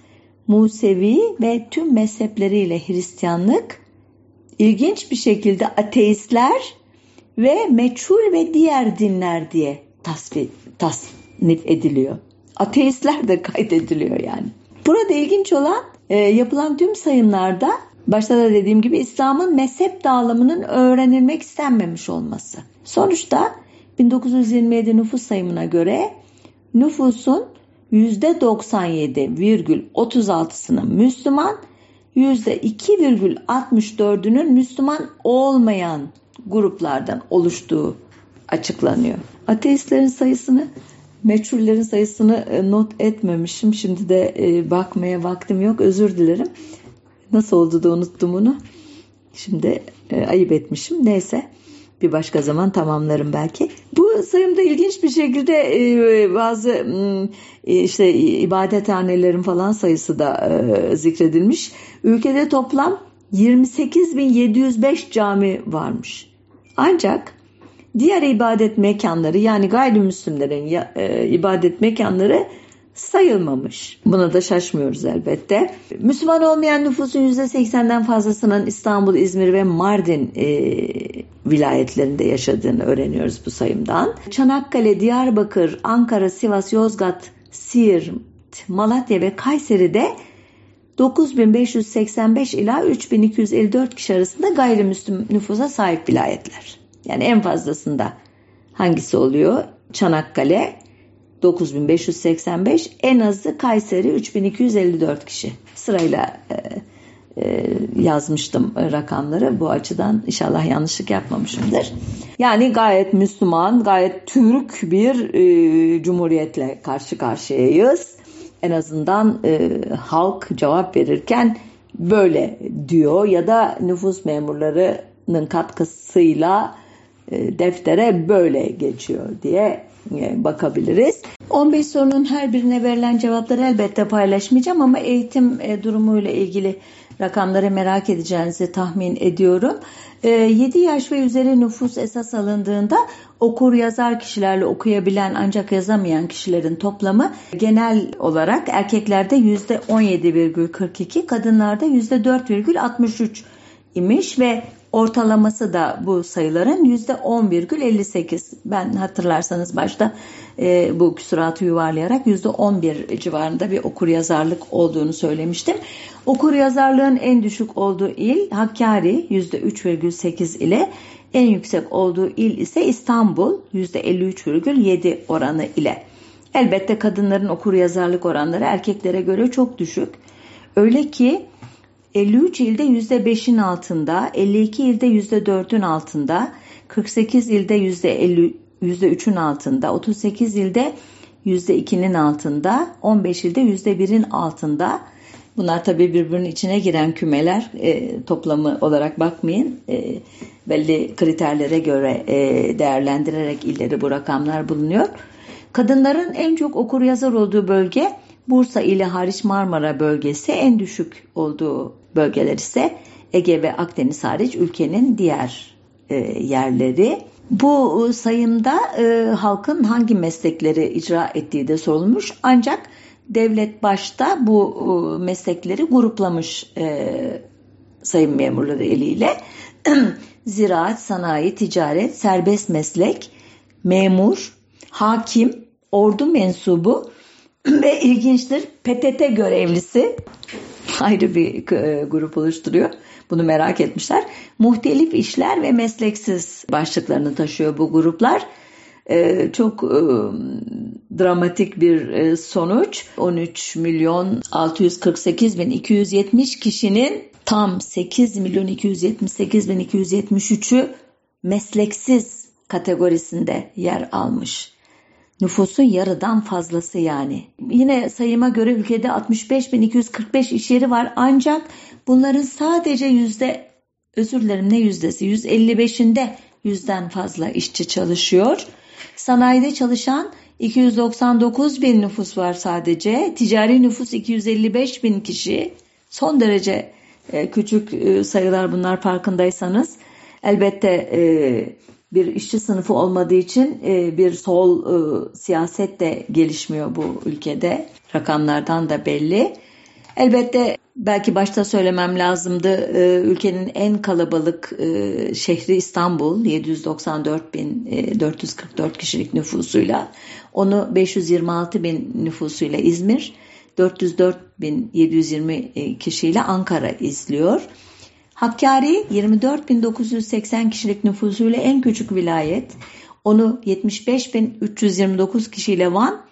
Musevi ve tüm mezhepleriyle Hristiyanlık ilginç bir şekilde ateistler ve meçhul ve diğer dinler diye tasnif, tasnif ediliyor. Ateistler de kaydediliyor yani. Burada ilginç olan e, yapılan tüm sayımlarda başta da dediğim gibi İslam'ın mezhep dağılımının öğrenilmek istenmemiş olması. Sonuçta 1927 nüfus sayımına göre nüfusun %97,36'sının Müslüman, %2,64'ünün Müslüman olmayan gruplardan oluştuğu açıklanıyor. Ateistlerin sayısını, meçhullerin sayısını e, not etmemişim. Şimdi de e, bakmaya vaktim yok. Özür dilerim. Nasıl oldu da unuttum onu. Şimdi e, ayıp etmişim. Neyse bir başka zaman tamamlarım belki. Bu sayımda ilginç bir şekilde e, bazı e, işte ibadethanelerin falan sayısı da e, zikredilmiş. Ülkede toplam 28.705 cami varmış. Ancak diğer ibadet mekanları yani gayrimüslimlerin ibadet mekanları sayılmamış. Buna da şaşmıyoruz elbette. Müslüman olmayan nüfusun %80'den fazlasının İstanbul, İzmir ve Mardin e, vilayetlerinde yaşadığını öğreniyoruz bu sayımdan. Çanakkale, Diyarbakır, Ankara, Sivas, Yozgat, Siirt, Malatya ve Kayseri'de 9585 ila 3254 kişi arasında gayrimüslim nüfusa sahip vilayetler. Yani en fazlasında hangisi oluyor? Çanakkale, 9585 en azı Kayseri 3254 kişi. Sırayla e, yazmıştım rakamları. Bu açıdan inşallah yanlışlık yapmamışımdır. Yani gayet Müslüman, gayet Türk bir e, cumhuriyetle karşı karşıyayız. En azından e, halk cevap verirken böyle diyor ya da nüfus memurlarının katkısıyla e, deftere böyle geçiyor diye e, bakabiliriz. 15 sorunun her birine verilen cevapları elbette paylaşmayacağım ama eğitim e, durumuyla ilgili rakamları merak edeceğinizi tahmin ediyorum. 7 yaş ve üzeri nüfus esas alındığında okur yazar kişilerle okuyabilen ancak yazamayan kişilerin toplamı genel olarak erkeklerde %17,42, kadınlarda %4,63 imiş ve ortalaması da bu sayıların %10,58. Ben hatırlarsanız başta e, bu küsuratı yuvarlayarak %11 civarında bir okur yazarlık olduğunu söylemiştim. Okur yazarlığın en düşük olduğu il Hakkari %3,8 ile en yüksek olduğu il ise İstanbul %53,7 oranı ile. Elbette kadınların okur yazarlık oranları erkeklere göre çok düşük. Öyle ki 53 ilde %5'in altında, 52 ilde %4'ün altında, 48 ilde %50, %3'ün altında, 38 ilde %2'nin altında, 15 ilde %1'in altında. Bunlar tabii birbirinin içine giren kümeler e, toplamı olarak bakmayın. E, belli kriterlere göre e, değerlendirerek illeri bu rakamlar bulunuyor. Kadınların en çok okur yazar olduğu bölge Bursa ile hariç Marmara bölgesi en düşük olduğu bölgeler ise Ege ve Akdeniz hariç ülkenin diğer e, yerleri. Bu e, sayımda e, halkın hangi meslekleri icra ettiği de sorulmuş. Ancak devlet başta bu e, meslekleri gruplamış e, sayım memurları eliyle. Ziraat, sanayi, ticaret, serbest meslek, memur, hakim, ordu mensubu ve ilginçtir PTT görevlisi ayrı bir e, grup oluşturuyor. Bunu merak etmişler. Muhtelif işler ve mesleksiz başlıklarını taşıyor bu gruplar. Ee, çok e, dramatik bir e, sonuç. 13 milyon 648 bin 270 kişinin tam 8 milyon 278 bin 273'ü mesleksiz kategorisinde yer almış. Nüfusun yarıdan fazlası yani. Yine sayıma göre ülkede 65.245 iş yeri var ancak bunların sadece yüzde özür dilerim ne yüzdesi 155'inde yüzden fazla işçi çalışıyor. Sanayide çalışan 299 bin nüfus var sadece. Ticari nüfus 255 bin kişi. Son derece e, küçük e, sayılar bunlar farkındaysanız. Elbette e, bir işçi sınıfı olmadığı için e, bir sol e, siyaset de gelişmiyor bu ülkede. Rakamlardan da belli. Elbette belki başta söylemem lazımdı. E, ülkenin en kalabalık şehri İstanbul 794 bin 444 kişilik nüfusuyla. Onu 526 bin nüfusuyla İzmir, 404 bin 720 kişiyle Ankara izliyor. Hakkari 24.980 kişilik nüfusuyla en küçük vilayet. Onu 75.329 kişiyle Van,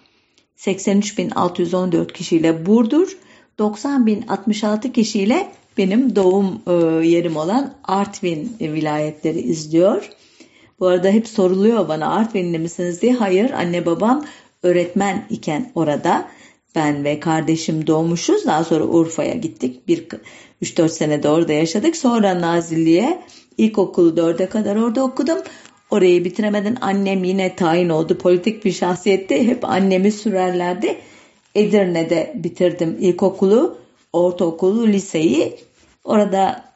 83.614 kişiyle Burdur, 90.066 kişiyle benim doğum e, yerim olan Artvin vilayetleri izliyor. Bu arada hep soruluyor bana Artvinli misiniz diye. Hayır anne babam öğretmen iken orada ben ve kardeşim doğmuşuz. Daha sonra Urfa'ya gittik. Bir 3-4 sene de orada yaşadık. Sonra Nazilli'ye ilkokulu 4'e kadar orada okudum. Orayı bitiremeden annem yine tayin oldu. Politik bir şahsiyetti. Hep annemi sürerlerdi. Edirne'de bitirdim ilkokulu, ortaokulu, liseyi. Orada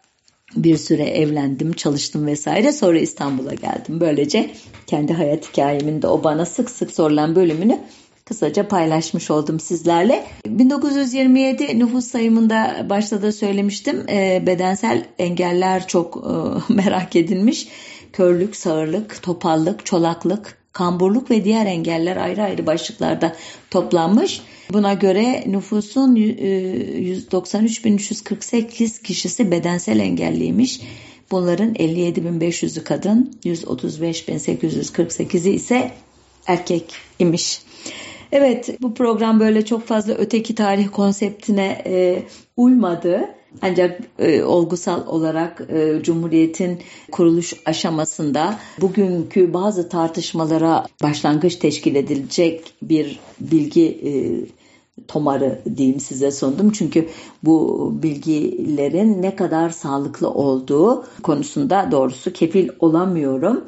bir süre evlendim, çalıştım vesaire. Sonra İstanbul'a geldim. Böylece kendi hayat hikayemin de o bana sık sık sorulan bölümünü kısaca paylaşmış oldum sizlerle. 1927 nüfus sayımında başta da söylemiştim. E, bedensel engeller çok e, merak edilmiş. Körlük, sağırlık, topallık, çolaklık, kamburluk ve diğer engeller ayrı ayrı başlıklarda toplanmış. Buna göre nüfusun 193.348 e, kişisi bedensel engelliymiş. Bunların 57.500'ü kadın, 135.848'i ise erkek imiş. Evet bu program böyle çok fazla öteki tarih konseptine e, uymadı. Ancak e, olgusal olarak e, Cumhuriyet'in kuruluş aşamasında bugünkü bazı tartışmalara başlangıç teşkil edilecek bir bilgi e, tomarı diyeyim size sundum. Çünkü bu bilgilerin ne kadar sağlıklı olduğu konusunda doğrusu kefil olamıyorum.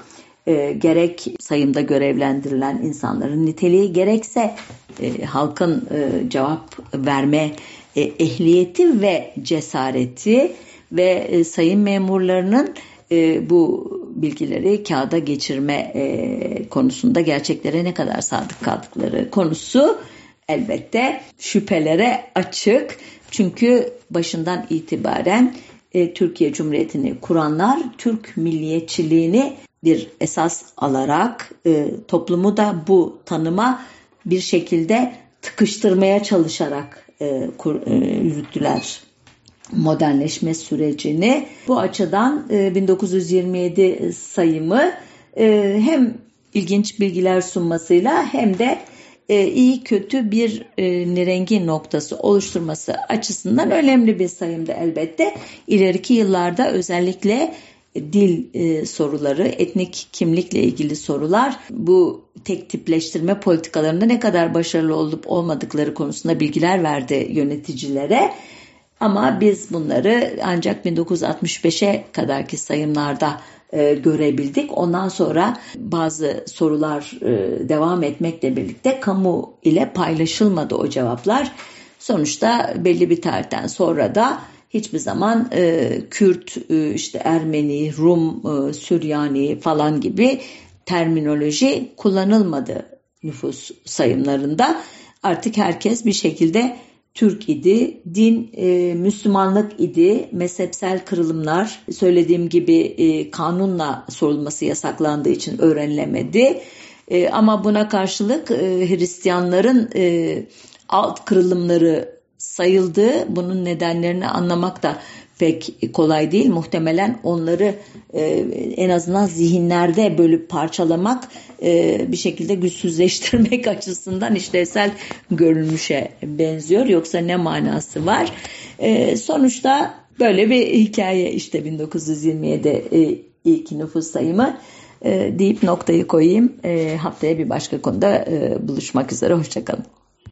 E, gerek sayımda görevlendirilen insanların niteliği gerekse e, halkın e, cevap verme e, ehliyeti ve cesareti ve e, sayın memurlarının e, bu bilgileri kağıda geçirme e, konusunda gerçeklere ne kadar sadık kaldıkları konusu elbette şüphelere açık. Çünkü başından itibaren e, Türkiye Cumhuriyeti'ni kuranlar Türk milliyetçiliğini bir esas alarak e, toplumu da bu tanıma bir şekilde tıkıştırmaya çalışarak e, kur, e, yürüttüler modernleşme sürecini. Bu açıdan e, 1927 sayımı e, hem ilginç bilgiler sunmasıyla hem de e, iyi kötü bir e, nirengi noktası oluşturması açısından önemli bir sayımdı elbette. İleriki yıllarda özellikle dil e, soruları, etnik kimlikle ilgili sorular bu tek tipleştirme politikalarında ne kadar başarılı olup olmadıkları konusunda bilgiler verdi yöneticilere. Ama biz bunları ancak 1965'e kadarki sayımlarda e, görebildik. Ondan sonra bazı sorular e, devam etmekle birlikte kamu ile paylaşılmadı o cevaplar. Sonuçta belli bir tarihten sonra da hiçbir zaman e, Kürt, e, işte Ermeni, Rum, e, Süryani falan gibi terminoloji kullanılmadı nüfus sayımlarında. Artık herkes bir şekilde Türk idi, din e, Müslümanlık idi, mezhepsel kırılımlar söylediğim gibi e, kanunla sorulması yasaklandığı için öğrenilemedi. E, ama buna karşılık e, Hristiyanların e, alt kırılımları sayıldı. Bunun nedenlerini anlamak da pek kolay değil. Muhtemelen onları e, en azından zihinlerde bölüp parçalamak e, bir şekilde güçsüzleştirmek açısından işlevsel görülmüşe benziyor. Yoksa ne manası var? E, sonuçta böyle bir hikaye işte 1927 e, ilk nüfus sayımı e, deyip noktayı koyayım. E, haftaya bir başka konuda e, buluşmak üzere. Hoşçakalın.